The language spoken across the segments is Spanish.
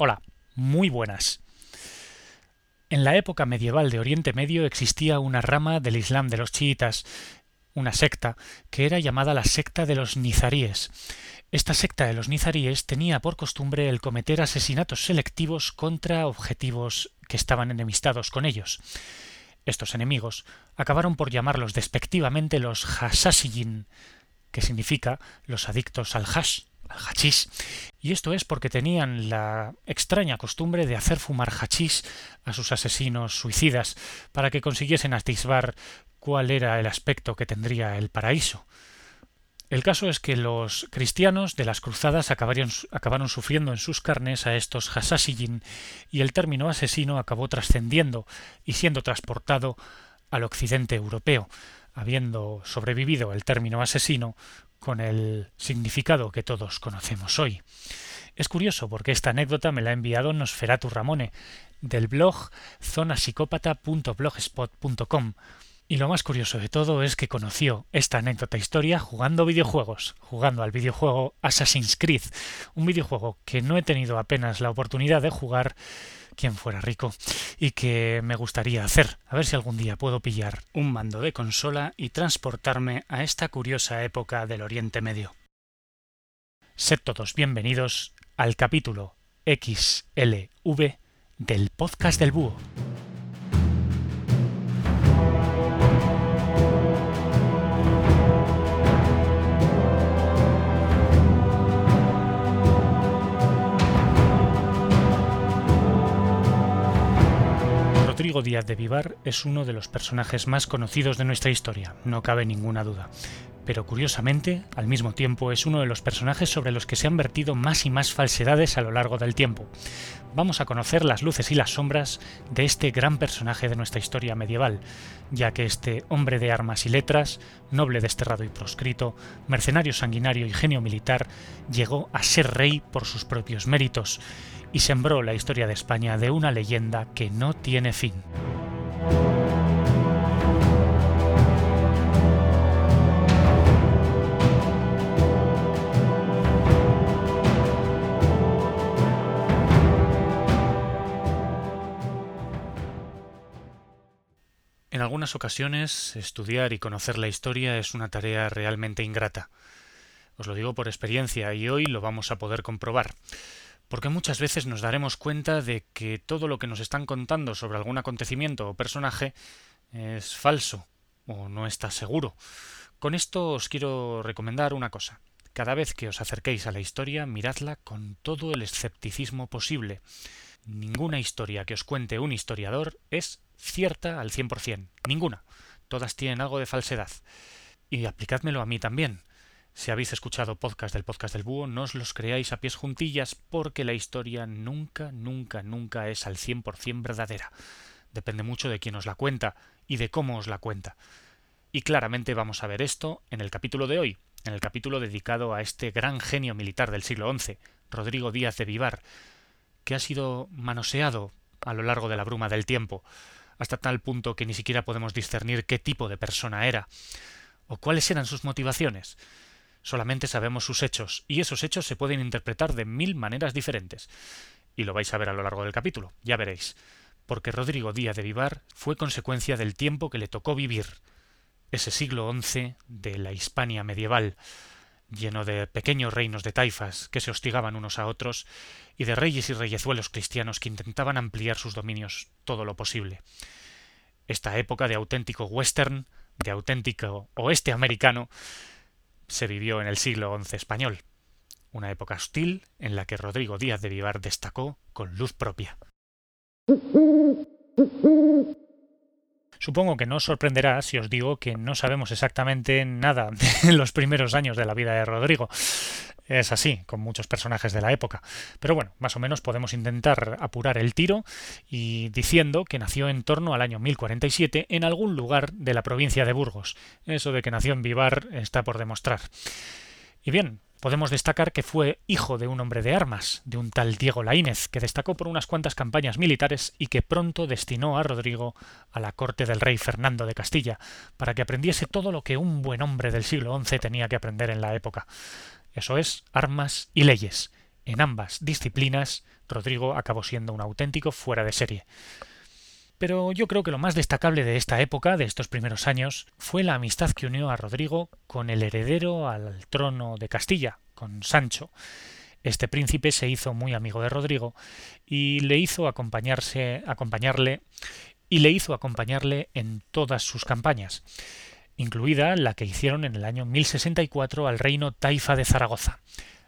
Hola, muy buenas. En la época medieval de Oriente Medio existía una rama del Islam de los chiitas, una secta, que era llamada la secta de los nizaríes. Esta secta de los nizaríes tenía por costumbre el cometer asesinatos selectivos contra objetivos que estaban enemistados con ellos. Estos enemigos acabaron por llamarlos despectivamente los Hasasiyin, que significa los adictos al hash, hachís. Y esto es porque tenían la extraña costumbre de hacer fumar hachís a sus asesinos suicidas para que consiguiesen atisbar cuál era el aspecto que tendría el paraíso. El caso es que los cristianos de las cruzadas acabaron, sufriendo en sus carnes a estos Hasasiyin y el término asesino acabó trascendiendo y siendo transportado al occidente europeo, habiendo sobrevivido el término asesino con el significado que todos conocemos hoy. Es curioso porque esta anécdota me la ha enviado Nosferatu Ramone del blog zonasicópata.blogspot.com y lo más curioso de todo es que conoció esta anécdota historia jugando videojuegos, jugando al videojuego Assassin's Creed, un videojuego que no he tenido apenas la oportunidad de jugar quien fuera rico y que me gustaría hacer. A ver si algún día puedo pillar un mando de consola y transportarme a esta curiosa época del Oriente Medio. Sed todos bienvenidos al capítulo XLV del podcast del búho. Díaz de Vivar es uno de los personajes más conocidos de nuestra historia, no cabe ninguna duda. Pero curiosamente, al mismo tiempo, es uno de los personajes sobre los que se han vertido más y más falsedades a lo largo del tiempo. Vamos a conocer las luces y las sombras de este gran personaje de nuestra historia medieval, ya que este hombre de armas y letras, noble desterrado y proscrito, mercenario sanguinario y genio militar, llegó a ser rey por sus propios méritos, y sembró la historia de España de una leyenda que no tiene fin. Ocasiones, estudiar y conocer la historia es una tarea realmente ingrata. Os lo digo por experiencia y hoy lo vamos a poder comprobar porque muchas veces nos daremos cuenta de que todo lo que nos están contando sobre algún acontecimiento o personaje es falso o no está seguro. Con esto os quiero recomendar una cosa. Cada vez que os acerquéis a la historia, miradla con todo el escepticismo posible. Ninguna historia que os cuente un historiador es cierta al 100%. Ninguna. Todas tienen algo de falsedad. Y aplicádmelo a mí también. Si habéis escuchado podcast del podcast del búho, no os los creáis a pies juntillas porque la historia nunca, nunca, nunca es al 100% verdadera. Depende mucho de quién os la cuenta y de cómo os la cuenta. Y claramente vamos a ver esto en el capítulo de hoy, en el capítulo dedicado a este gran genio militar del siglo XI, Rodrigo Díaz de Vivar, que ha sido manoseado a lo largo de la bruma del tiempo, hasta tal punto que ni siquiera podemos discernir qué tipo de persona era, o cuáles eran sus motivaciones. Solamente sabemos sus hechos, y esos hechos se pueden interpretar de mil maneras diferentes. Y lo vais a ver a lo largo del capítulo, ya veréis. Porque Rodrigo Díaz de Vivar fue consecuencia del tiempo que le tocó vivir, ese siglo XI de la Hispania medieval, lleno de pequeños reinos de taifas que se hostigaban unos a otros y de reyes y reyezuelos cristianos que intentaban ampliar sus dominios todo lo posible. Esta época de auténtico western, de auténtico oeste americano, se vivió en el siglo XI español, una época hostil en la que Rodrigo Díaz de Vivar destacó con luz propia. Supongo que no os sorprenderá si os digo que no sabemos exactamente nada de los primeros años de la vida de Rodrigo. Es así, con muchos personajes de la época. Pero bueno, más o menos podemos intentar apurar el tiro y diciendo que nació en torno al año 1047 en algún lugar de la provincia de Burgos. Eso de que nació en Vivar está por demostrar. Y bien, podemos destacar que fue hijo de un hombre de armas, de un tal Diego Laínez, que destacó por unas cuantas campañas militares y que pronto destinó a Rodrigo a la corte del rey Fernando de Castilla, para que aprendiese todo lo que un buen hombre del siglo XI tenía que aprender en la época eso es, armas y leyes, en ambas disciplinas, Rodrigo acabó siendo un auténtico fuera de serie. Pero yo creo que lo más destacable de esta época, de estos primeros años, fue la amistad que unió a Rodrigo con el heredero al trono de Castilla, con Sancho. Este príncipe se hizo muy amigo de Rodrigo y le hizo acompañarse, acompañarle y le hizo acompañarle en todas sus campañas, incluida la que hicieron en el año 1064 al reino Taifa de Zaragoza.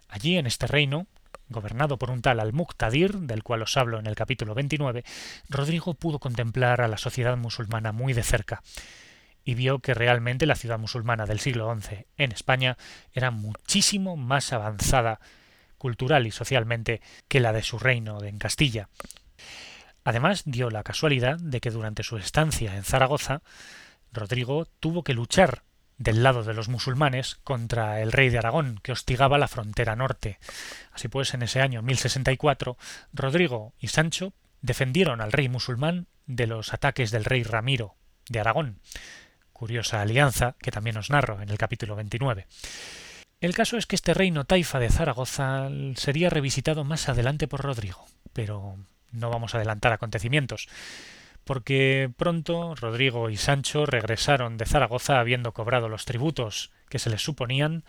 Allí, en este reino, gobernado por un tal Al-Muqtadir, del cual os hablo en el capítulo 29, Rodrigo pudo contemplar a la sociedad musulmana muy de cerca y vio que realmente la ciudad musulmana del siglo XI en España era muchísimo más avanzada cultural y socialmente que la de su reino en Castilla. Además, dio la casualidad de que durante su estancia en Zaragoza, Rodrigo tuvo que luchar del lado de los musulmanes contra el rey de Aragón, que hostigaba la frontera norte. Así pues, en ese año 1064, Rodrigo y Sancho defendieron al rey musulmán de los ataques del rey Ramiro de Aragón. Curiosa alianza que también os narro en el capítulo 29. El caso es que este reino taifa de Zaragoza sería revisitado más adelante por Rodrigo, pero no vamos a adelantar acontecimientos porque pronto Rodrigo y Sancho regresaron de Zaragoza habiendo cobrado los tributos que se les suponían,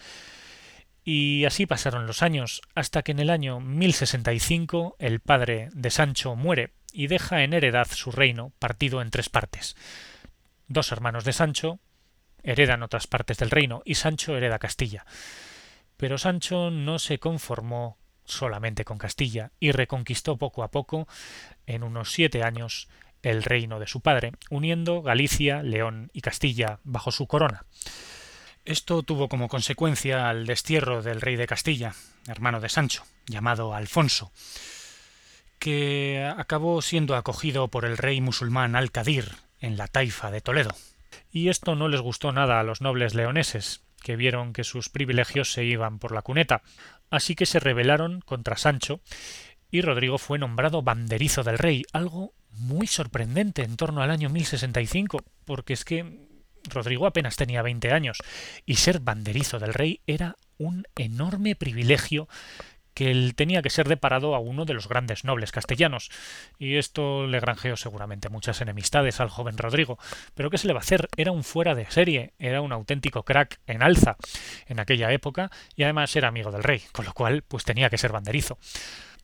y así pasaron los años, hasta que en el año 1065 el padre de Sancho muere y deja en heredad su reino partido en tres partes. Dos hermanos de Sancho heredan otras partes del reino y Sancho hereda Castilla. Pero Sancho no se conformó solamente con Castilla y reconquistó poco a poco, en unos siete años, el reino de su padre, uniendo Galicia, León y Castilla bajo su corona. Esto tuvo como consecuencia al destierro del rey de Castilla, hermano de Sancho, llamado Alfonso, que acabó siendo acogido por el rey musulmán Al-Qadir en la taifa de Toledo. Y esto no les gustó nada a los nobles leoneses, que vieron que sus privilegios se iban por la cuneta, así que se rebelaron contra Sancho y Rodrigo fue nombrado banderizo del rey, algo muy sorprendente en torno al año 1065, porque es que Rodrigo apenas tenía 20 años y ser banderizo del rey era un enorme privilegio que él tenía que ser deparado a uno de los grandes nobles castellanos, y esto le granjeó seguramente muchas enemistades al joven Rodrigo. Pero ¿qué se le va a hacer? Era un fuera de serie, era un auténtico crack en alza en aquella época, y además era amigo del rey, con lo cual pues tenía que ser banderizo.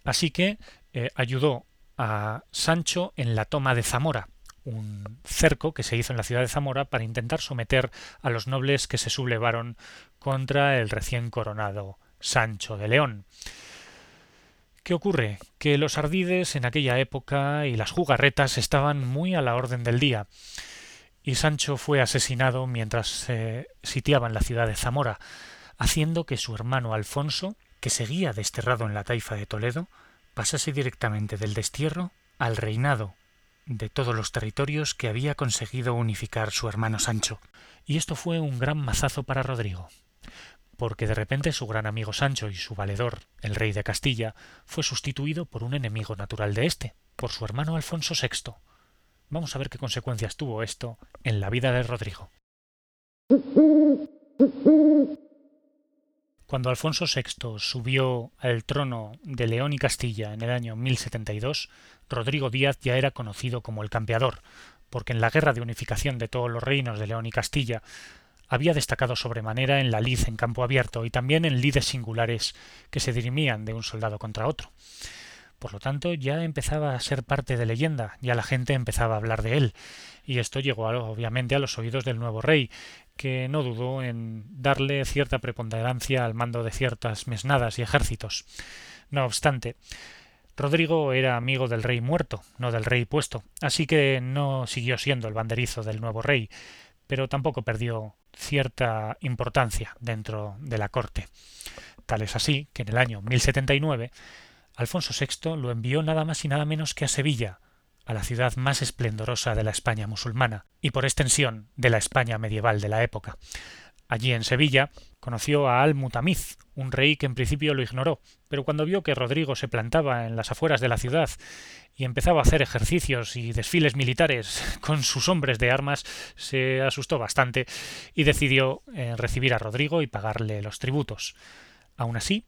Así que eh, ayudó a Sancho en la toma de Zamora, un cerco que se hizo en la ciudad de Zamora para intentar someter a los nobles que se sublevaron contra el recién coronado Sancho de León. ¿Qué ocurre? Que los ardides en aquella época y las jugarretas estaban muy a la orden del día, y Sancho fue asesinado mientras se sitiaba en la ciudad de Zamora, haciendo que su hermano Alfonso que seguía desterrado en la taifa de Toledo, pasase directamente del destierro al reinado de todos los territorios que había conseguido unificar su hermano Sancho. Y esto fue un gran mazazo para Rodrigo, porque de repente su gran amigo Sancho y su valedor, el rey de Castilla, fue sustituido por un enemigo natural de éste, por su hermano Alfonso VI. Vamos a ver qué consecuencias tuvo esto en la vida de Rodrigo. Cuando Alfonso VI subió al trono de León y Castilla en el año 1072, Rodrigo Díaz ya era conocido como el campeador, porque en la guerra de unificación de todos los reinos de León y Castilla había destacado sobremanera en la lid en campo abierto y también en lides singulares que se dirimían de un soldado contra otro. Por lo tanto, ya empezaba a ser parte de leyenda, ya la gente empezaba a hablar de él, y esto llegó obviamente a los oídos del nuevo rey, que no dudó en darle cierta preponderancia al mando de ciertas mesnadas y ejércitos. No obstante, Rodrigo era amigo del rey muerto, no del rey puesto, así que no siguió siendo el banderizo del nuevo rey, pero tampoco perdió cierta importancia dentro de la corte. Tal es así que en el año 1079 Alfonso VI lo envió nada más y nada menos que a Sevilla, a la ciudad más esplendorosa de la España musulmana y por extensión de la España medieval de la época. Allí en Sevilla conoció a Al-Mutamiz, un rey que en principio lo ignoró, pero cuando vio que Rodrigo se plantaba en las afueras de la ciudad y empezaba a hacer ejercicios y desfiles militares con sus hombres de armas, se asustó bastante y decidió eh, recibir a Rodrigo y pagarle los tributos. Aun así,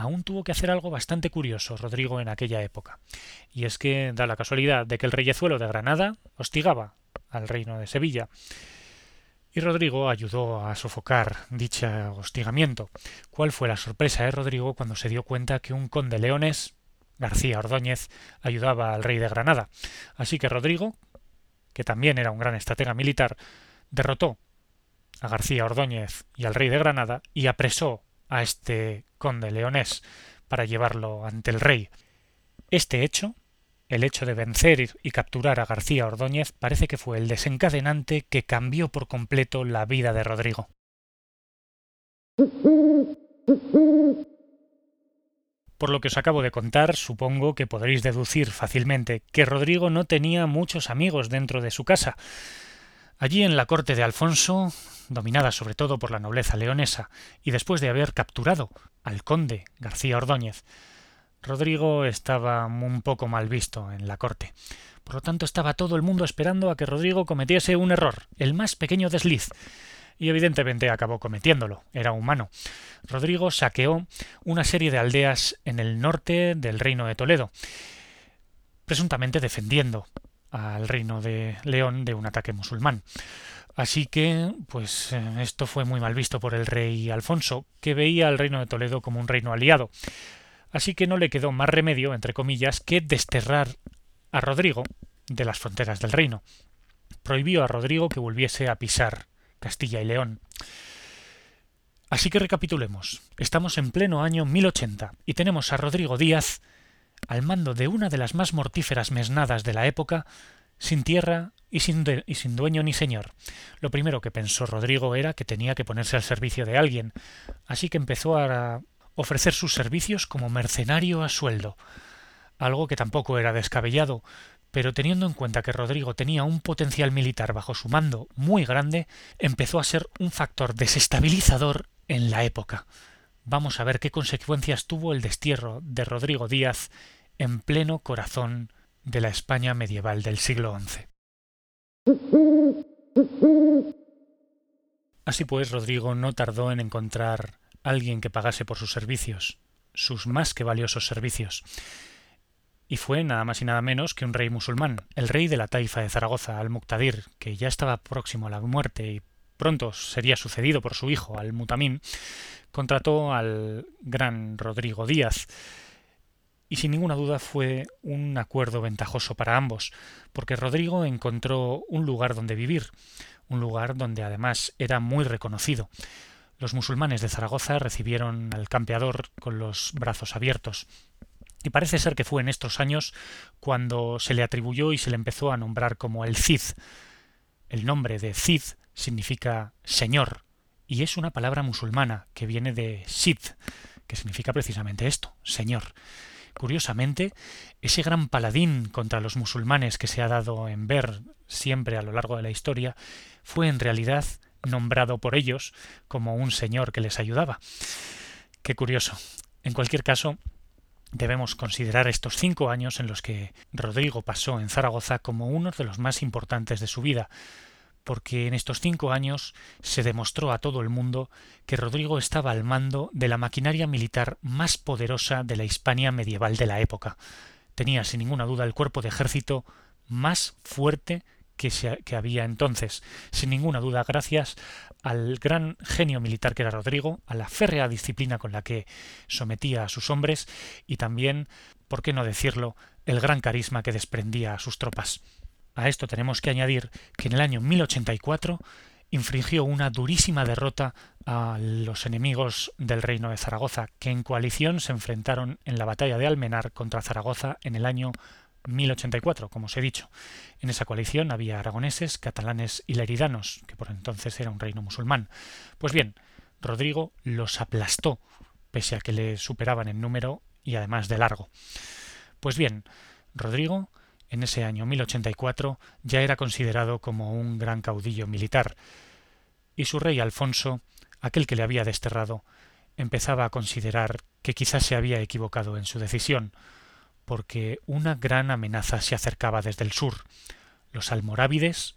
aún tuvo que hacer algo bastante curioso Rodrigo en aquella época. Y es que da la casualidad de que el reyezuelo de Granada hostigaba al reino de Sevilla. Y Rodrigo ayudó a sofocar dicho hostigamiento. ¿Cuál fue la sorpresa de Rodrigo cuando se dio cuenta que un conde leones, García Ordóñez, ayudaba al rey de Granada? Así que Rodrigo, que también era un gran estratega militar, derrotó a García Ordóñez y al rey de Granada y apresó a este conde leonés para llevarlo ante el rey. Este hecho, el hecho de vencer y capturar a García Ordóñez, parece que fue el desencadenante que cambió por completo la vida de Rodrigo. Por lo que os acabo de contar, supongo que podréis deducir fácilmente que Rodrigo no tenía muchos amigos dentro de su casa. Allí en la corte de Alfonso, dominada sobre todo por la nobleza leonesa, y después de haber capturado al conde García Ordóñez, Rodrigo estaba un poco mal visto en la corte. Por lo tanto, estaba todo el mundo esperando a que Rodrigo cometiese un error, el más pequeño desliz. Y evidentemente acabó cometiéndolo, era humano. Rodrigo saqueó una serie de aldeas en el norte del reino de Toledo, presuntamente defendiendo al reino de León de un ataque musulmán. Así que, pues eh, esto fue muy mal visto por el rey Alfonso, que veía al reino de Toledo como un reino aliado. Así que no le quedó más remedio, entre comillas, que desterrar a Rodrigo de las fronteras del reino. Prohibió a Rodrigo que volviese a pisar Castilla y León. Así que recapitulemos. Estamos en pleno año 1080 y tenemos a Rodrigo Díaz al mando de una de las más mortíferas mesnadas de la época, sin tierra y sin, dueño ni señor. Lo primero que pensó Rodrigo era que tenía que ponerse al servicio de alguien, así que empezó a ofrecer sus servicios como mercenario a sueldo, algo que tampoco era descabellado, pero teniendo en cuenta que Rodrigo tenía un potencial militar bajo su mando muy grande, empezó a ser un factor desestabilizador en la época. Vamos a ver qué consecuencias tuvo el destierro de Rodrigo Díaz en pleno corazón de la España medieval del siglo XI. Así pues, Rodrigo no tardó en encontrar alguien que pagase por sus servicios, sus más que valiosos servicios. Y fue nada más y nada menos que un rey musulmán, el rey de la taifa de Zaragoza, al-Muqtadir, que ya estaba próximo a la muerte y pronto sería sucedido por su hijo, al-Mutamim, contrató al gran Rodrigo Díaz, y sin ninguna duda fue un acuerdo ventajoso para ambos, porque Rodrigo encontró un lugar donde vivir, un lugar donde además era muy reconocido. Los musulmanes de Zaragoza recibieron al campeador con los brazos abiertos. Y parece ser que fue en estos años cuando se le atribuyó y se le empezó a nombrar como el Cid. El nombre de Cid significa Señor, y es una palabra musulmana que viene de Sid, que significa precisamente esto, Señor. Curiosamente, ese gran paladín contra los musulmanes que se ha dado en ver siempre a lo largo de la historia fue en realidad nombrado por ellos como un señor que les ayudaba. Qué curioso. En cualquier caso, debemos considerar estos cinco años en los que Rodrigo pasó en Zaragoza como uno de los más importantes de su vida, porque en estos cinco años se demostró a todo el mundo que Rodrigo estaba al mando de la maquinaria militar más poderosa de la Hispania medieval de la época. Tenía sin ninguna duda el cuerpo de ejército más fuerte que, que había entonces, sin ninguna duda gracias al gran genio militar que era Rodrigo, a la férrea disciplina con la que sometía a sus hombres y también, por qué no decirlo, el gran carisma que desprendía a sus tropas. A esto tenemos que añadir que en el año 1084 infringió una durísima derrota a los enemigos del reino de Zaragoza, que en coalición se enfrentaron en la batalla de Almenar contra Zaragoza en el año 1084, como os he dicho. En esa coalición había aragoneses, catalanes y leridanos, que por entonces era un reino musulmán. Pues bien, Rodrigo los aplastó, pese a que le superaban en número y además de largo. Pues bien, Rodrigo en ese año 1084 ya era considerado como un gran caudillo militar, y su rey Alfonso, aquel que le había desterrado, empezaba a considerar que quizás se había equivocado en su decisión, porque una gran amenaza se acercaba desde el sur. Los almorávides,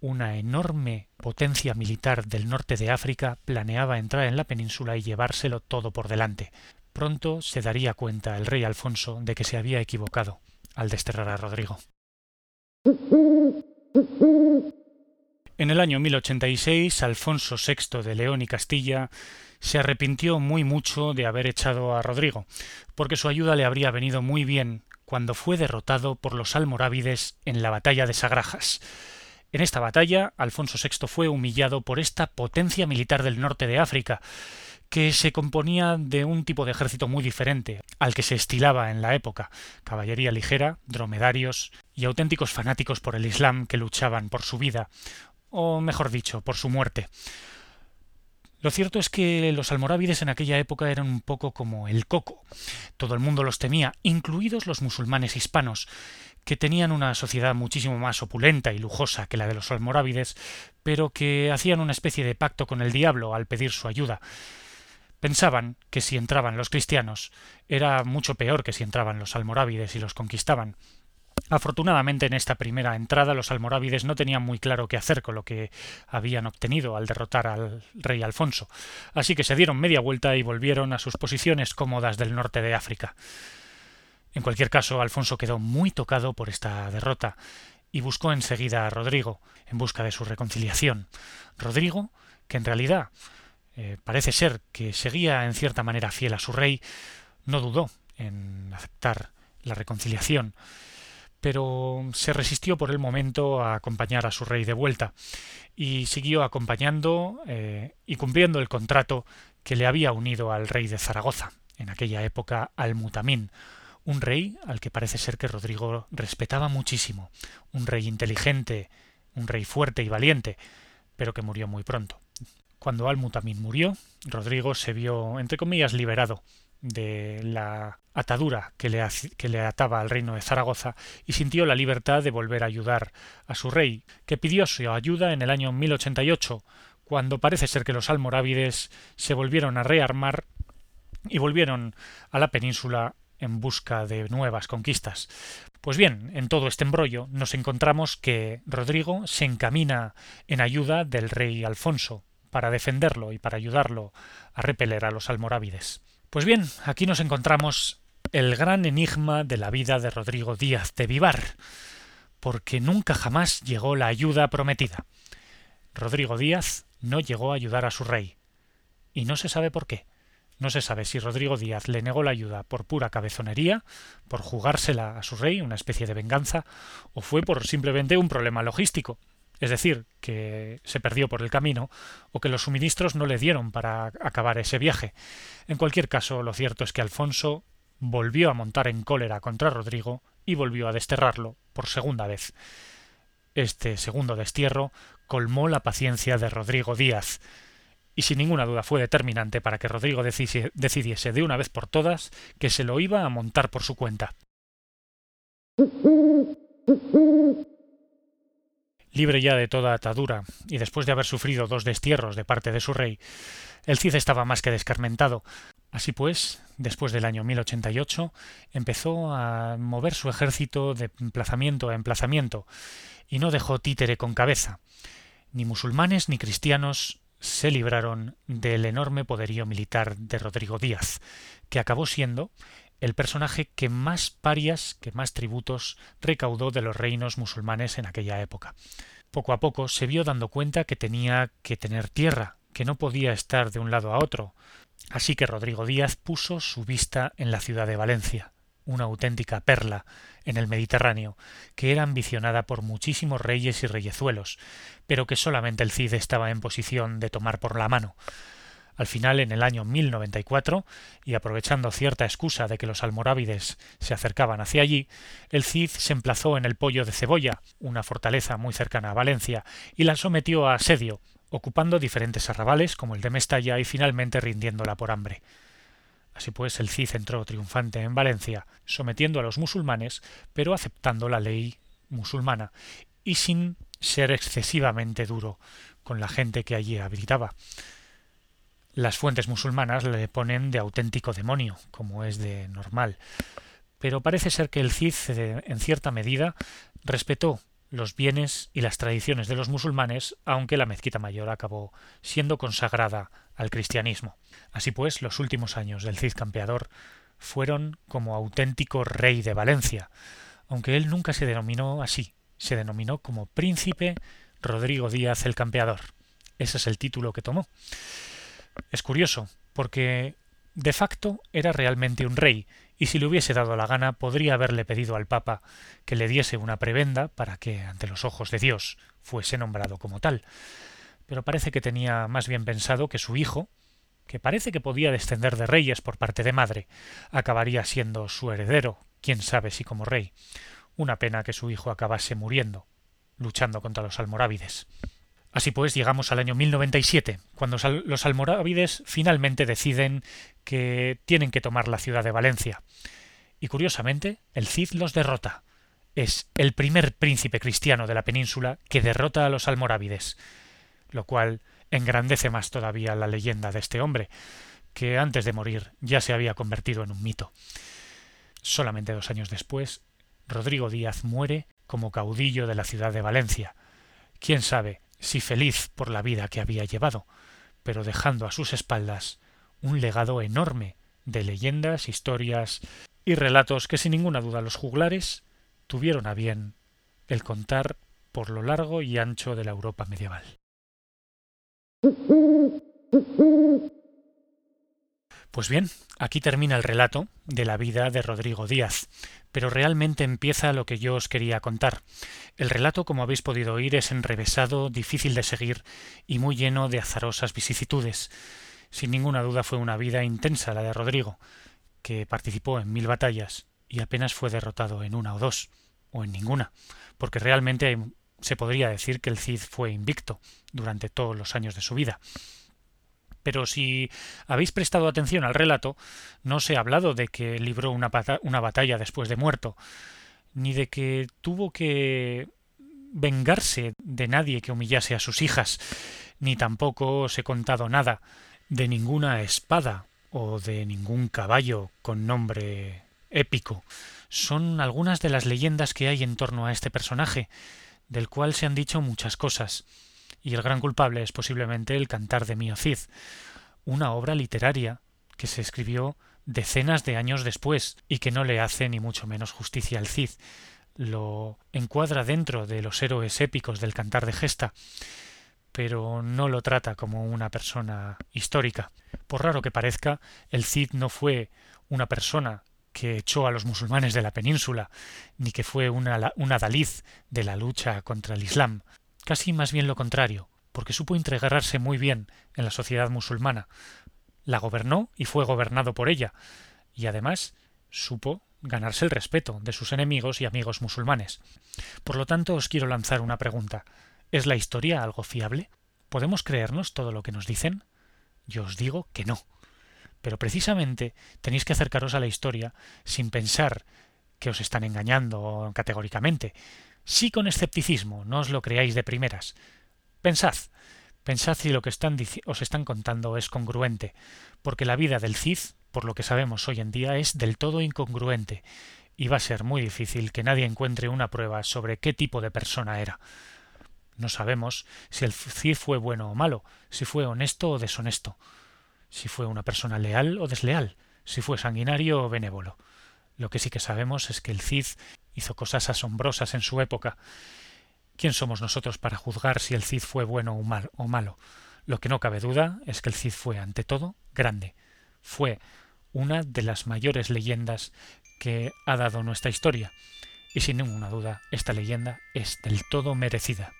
una enorme potencia militar del norte de África, planeaba entrar en la península y llevárselo todo por delante. Pronto se daría cuenta el rey Alfonso de que se había equivocado al desterrar a Rodrigo. En el año 1086, Alfonso VI de León y Castilla se arrepintió muy mucho de haber echado a Rodrigo, porque su ayuda le habría venido muy bien cuando fue derrotado por los almorávides en la batalla de Sagrajas. En esta batalla, Alfonso VI fue humillado por esta potencia militar del norte de África, que se componía de un tipo de ejército muy diferente al que se estilaba en la época, caballería ligera, dromedarios y auténticos fanáticos por el Islam que luchaban por su vida, o mejor dicho, por su muerte. Lo cierto es que los almorávides en aquella época eran un poco como el coco. Todo el mundo los temía, incluidos los musulmanes hispanos, que tenían una sociedad muchísimo más opulenta y lujosa que la de los almorávides, pero que hacían una especie de pacto con el diablo al pedir su ayuda. Pensaban que si entraban los cristianos era mucho peor que si entraban los almorávides y los conquistaban, Afortunadamente en esta primera entrada los almorávides no tenían muy claro qué hacer con lo que habían obtenido al derrotar al rey Alfonso, así que se dieron media vuelta y volvieron a sus posiciones cómodas del norte de África. En cualquier caso, Alfonso quedó muy tocado por esta derrota y buscó enseguida a Rodrigo en busca de su reconciliación. Rodrigo, que en realidad eh, parece ser que seguía en cierta manera fiel a su rey, no dudó en aceptar la reconciliación pero se resistió por el momento a acompañar a su rey de vuelta y siguió acompañando eh, y cumpliendo el contrato que le había unido al rey de Zaragoza, en aquella época al Mutamín, un rey al que parece ser que Rodrigo respetaba muchísimo, un rey inteligente, un rey fuerte y valiente, pero que murió muy pronto. Cuando Al-Mutamín murió, Rodrigo se vio, entre comillas, liberado de la atadura que le, que le, ataba al reino de Zaragoza y sintió la libertad de volver a ayudar a su rey, que pidió su ayuda en el año 1088, cuando parece ser que los almorávides se volvieron a rearmar y volvieron a la península en busca de nuevas conquistas. Pues bien, en todo este embrollo nos encontramos que Rodrigo se encamina en ayuda del rey Alfonso para defenderlo y para ayudarlo a repeler a los almorávides. Pues bien, aquí nos encontramos el gran enigma de la vida de Rodrigo Díaz de Vivar, porque nunca jamás llegó la ayuda prometida. Rodrigo Díaz no llegó a ayudar a su rey, y no se sabe por qué. No se sabe si Rodrigo Díaz le negó la ayuda por pura cabezonería, por jugársela a su rey, una especie de venganza, o fue por simplemente un problema logístico, es decir, que se perdió por el camino o que los suministros no le dieron para acabar ese viaje. En cualquier caso, lo cierto es que Alfonso volvió a montar en cólera contra Rodrigo y volvió a desterrarlo por segunda vez. Este segundo destierro colmó la paciencia de Rodrigo Díaz, y sin ninguna duda fue determinante para que Rodrigo decidiese de una vez por todas que se lo iba a montar por su cuenta. Libre ya de toda atadura, y después de haber sufrido dos destierros de parte de su rey, el Cid estaba más que descarmentado. Así pues, después del año 1088, empezó a mover su ejército de emplazamiento a emplazamiento, y no dejó títere con cabeza. Ni musulmanes ni cristianos se libraron del enorme poderío militar de Rodrigo Díaz, que acabó siendo el personaje que más parias, que más tributos recaudó de los reinos musulmanes en aquella época. Poco a poco se vio dando cuenta que tenía que tener tierra, que no podía estar de un lado a otro, así que Rodrigo Díaz puso su vista en la ciudad de Valencia, una auténtica perla en el Mediterráneo, que era ambicionada por muchísimos reyes y reyezuelos, pero que solamente el Cid estaba en posición de tomar por la mano. Al final, en el año 1094, y aprovechando cierta excusa de que los almorávides se acercaban hacia allí, el Cid se emplazó en el Pollo de Cebolla, una fortaleza muy cercana a Valencia, y la sometió a asedio, ocupando diferentes arrabales como el de Mestalla y finalmente rindiéndola por hambre. Así pues, el Cid entró triunfante en Valencia, sometiendo a los musulmanes, pero aceptando la ley musulmana y sin ser excesivamente duro con la gente que allí habitaba. Las fuentes musulmanas le ponen de auténtico demonio, como es de normal. Pero parece ser que el Cid, eh, en cierta medida, respetó los bienes y las tradiciones de los musulmanes, aunque la mezquita mayor acabó siendo consagrada al cristianismo. Así pues, los últimos años del Cid Campeador fueron como auténtico rey de Valencia, aunque él nunca se denominó así, se denominó como príncipe Rodrigo Díaz el Campeador. Ese es el título que tomó. Es curioso, porque de facto era realmente un rey, y si le hubiese dado la gana podría haberle pedido al Papa que le diese una prebenda para que, ante los ojos de Dios, fuese nombrado como tal. Pero parece que tenía más bien pensado que su hijo, que parece que podía descender de reyes por parte de madre, acabaría siendo su heredero, quién sabe si como rey. Una pena que su hijo acabase muriendo, luchando contra los almorávides. Así pues, llegamos al año 1097, cuando los almorávides finalmente deciden que tienen que tomar la ciudad de Valencia. Y curiosamente, el Cid los derrota. Es el primer príncipe cristiano de la península que derrota a los almorávides, lo cual engrandece más todavía la leyenda de este hombre, que antes de morir ya se había convertido en un mito. Solamente dos años después, Rodrigo Díaz muere como caudillo de la ciudad de Valencia. Quién sabe si feliz por la vida que había llevado, pero dejando a sus espaldas un legado enorme de leyendas, historias y relatos que sin ninguna duda los juglares tuvieron a bien el contar por lo largo y ancho de la Europa medieval. Pues bien, aquí termina el relato de la vida de Rodrigo Díaz, pero realmente empieza lo que yo os quería contar. El relato, como habéis podido oír, es enrevesado, difícil de seguir y muy lleno de azarosas vicisitudes. Sin ninguna duda fue una vida intensa la de Rodrigo, que participó en mil batallas y apenas fue derrotado en una o dos, o en ninguna, porque realmente se podría decir que el Cid fue invicto durante todos los años de su vida. Pero si habéis prestado atención al relato, no se ha hablado de que libró una, una batalla después de muerto, ni de que tuvo que vengarse de nadie que humillase a sus hijas, ni tampoco os he contado nada de ninguna espada o de ningún caballo con nombre épico. Son algunas de las leyendas que hay en torno a este personaje, del cual se han dicho muchas cosas y el gran culpable es posiblemente el Cantar de Mio Cid, una obra literaria que se escribió decenas de años después y que no le hace ni mucho menos justicia al Cid. Lo encuadra dentro de los héroes épicos del Cantar de Gesta, pero no lo trata como una persona histórica. Por raro que parezca, el Cid no fue una persona que echó a los musulmanes de la península, ni que fue una, una de la lucha contra el Islam. Casi más bien lo contrario, porque supo integrarse muy bien en la sociedad musulmana. La gobernó y fue gobernado por ella, y además supo ganarse el respeto de sus enemigos y amigos musulmanes. Por lo tanto, os quiero lanzar una pregunta. ¿Es la historia algo fiable? ¿Podemos creernos todo lo que nos dicen? Yo os digo que no. Pero precisamente tenéis que acercaros a la historia sin pensar que os están engañando categóricamente, sí con escepticismo, no os lo creáis de primeras. Pensad, pensad si lo que os están contando es congruente, porque la vida del Cid, por lo que sabemos hoy en día, es del todo incongruente, y va a ser muy difícil que nadie encuentre una prueba sobre qué tipo de persona era. No sabemos si el Cid fue bueno o malo, si fue honesto o deshonesto, si fue una persona leal o desleal, si fue sanguinario o benévolo. Lo que sí que sabemos es que el Cid hizo cosas asombrosas en su época. ¿Quién somos nosotros para juzgar si el Cid fue bueno o, mal, o malo? Lo que no cabe duda es que el Cid fue, ante todo, grande. Fue una de las mayores leyendas que ha dado nuestra historia. Y sin ninguna duda, esta leyenda es del todo merecida.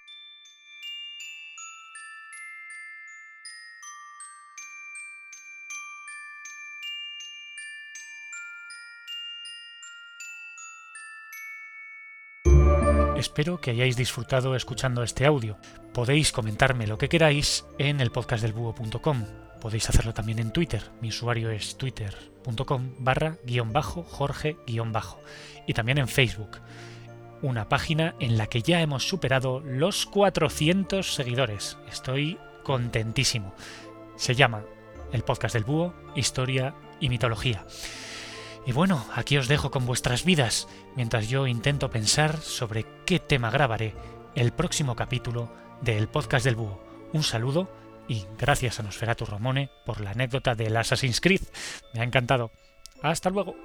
Espero que hayáis disfrutado escuchando este audio. Podéis comentarme lo que queráis en el podcastdelbúho.com. Podéis hacerlo también en Twitter. Mi usuario es twitter.com barra guion bajo Jorge guion bajo. Y también en Facebook. Una página en la que ya hemos superado los 400 seguidores. Estoy contentísimo. Se llama el podcast del búho, historia y mitología. Y bueno, aquí os dejo con vuestras vidas, mientras yo intento pensar sobre qué tema grabaré el próximo capítulo del podcast del búho. Un saludo y gracias a Nosferatu Romone por la anécdota del Assassin's Creed. Me ha encantado. Hasta luego.